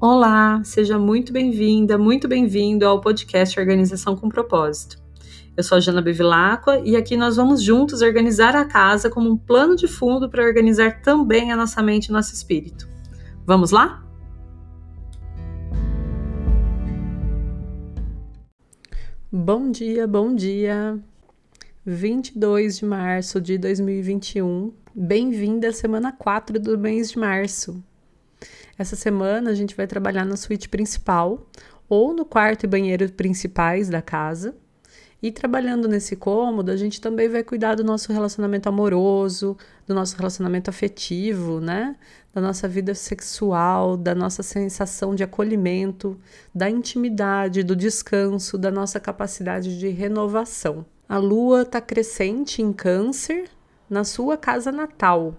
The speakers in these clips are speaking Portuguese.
Olá, seja muito bem-vinda, muito bem-vindo ao podcast Organização com Propósito. Eu sou a Jana Bevilacqua e aqui nós vamos juntos organizar a casa como um plano de fundo para organizar também a nossa mente e nosso espírito. Vamos lá? Bom dia, bom dia. 22 de março de 2021. Bem-vinda à semana 4 do mês de março. Essa semana a gente vai trabalhar na suíte principal ou no quarto e banheiro principais da casa. E trabalhando nesse cômodo, a gente também vai cuidar do nosso relacionamento amoroso, do nosso relacionamento afetivo, né? Da nossa vida sexual, da nossa sensação de acolhimento, da intimidade, do descanso, da nossa capacidade de renovação. A lua está crescente em Câncer na sua casa natal,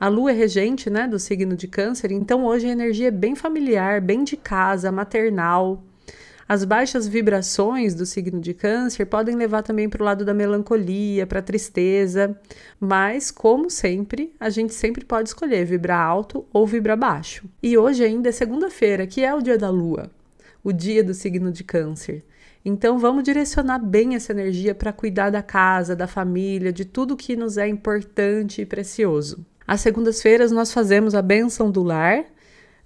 a lua é regente, né, do signo de Câncer, então hoje a energia é bem familiar, bem de casa, maternal. As baixas vibrações do signo de Câncer podem levar também para o lado da melancolia, para a tristeza, mas, como sempre, a gente sempre pode escolher vibrar alto ou vibrar baixo. E hoje ainda é segunda-feira, que é o dia da lua, o dia do signo de Câncer. Então vamos direcionar bem essa energia para cuidar da casa, da família, de tudo que nos é importante e precioso. Às segundas-feiras nós fazemos a benção do lar,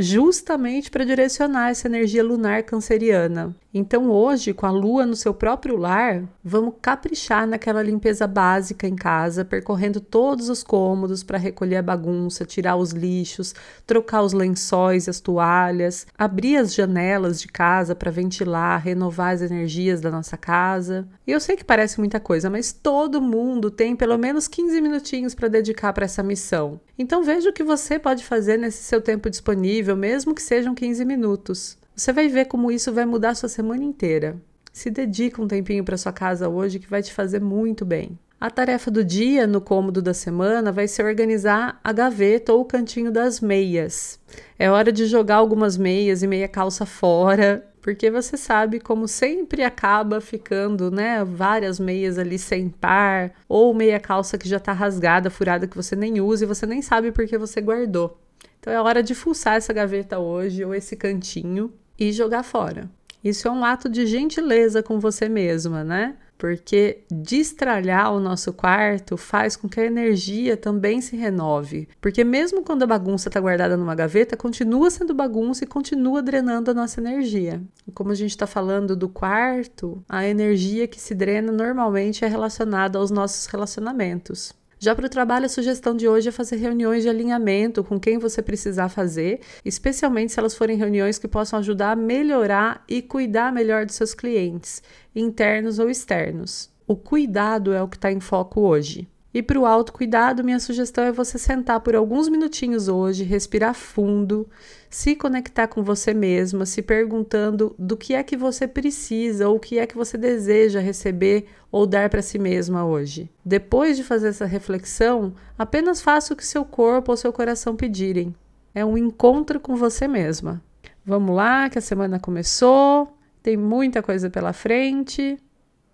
justamente para direcionar essa energia lunar canceriana. Então, hoje, com a lua no seu próprio lar, vamos caprichar naquela limpeza básica em casa, percorrendo todos os cômodos para recolher a bagunça, tirar os lixos, trocar os lençóis e as toalhas, abrir as janelas de casa para ventilar, renovar as energias da nossa casa. E eu sei que parece muita coisa, mas todo mundo tem pelo menos 15 minutinhos para dedicar para essa missão. Então, veja o que você pode fazer nesse seu tempo disponível, mesmo que sejam 15 minutos. Você vai ver como isso vai mudar sua semana inteira. Se dedica um tempinho para sua casa hoje que vai te fazer muito bem. A tarefa do dia no cômodo da semana vai ser organizar a gaveta ou o cantinho das meias. É hora de jogar algumas meias e meia calça fora, porque você sabe como sempre acaba ficando, né, várias meias ali sem par, ou meia calça que já está rasgada, furada que você nem usa e você nem sabe porque você guardou. Então é hora de fuçar essa gaveta hoje ou esse cantinho e jogar fora. Isso é um ato de gentileza com você mesma, né? Porque destralhar o nosso quarto faz com que a energia também se renove. Porque mesmo quando a bagunça está guardada numa gaveta, continua sendo bagunça e continua drenando a nossa energia. E como a gente está falando do quarto, a energia que se drena normalmente é relacionada aos nossos relacionamentos. Já para o trabalho, a sugestão de hoje é fazer reuniões de alinhamento com quem você precisar fazer, especialmente se elas forem reuniões que possam ajudar a melhorar e cuidar melhor dos seus clientes, internos ou externos. O cuidado é o que está em foco hoje. E para o autocuidado, minha sugestão é você sentar por alguns minutinhos hoje, respirar fundo, se conectar com você mesma, se perguntando do que é que você precisa ou o que é que você deseja receber ou dar para si mesma hoje. Depois de fazer essa reflexão, apenas faça o que seu corpo ou seu coração pedirem. É um encontro com você mesma. Vamos lá, que a semana começou, tem muita coisa pela frente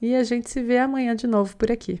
e a gente se vê amanhã de novo por aqui.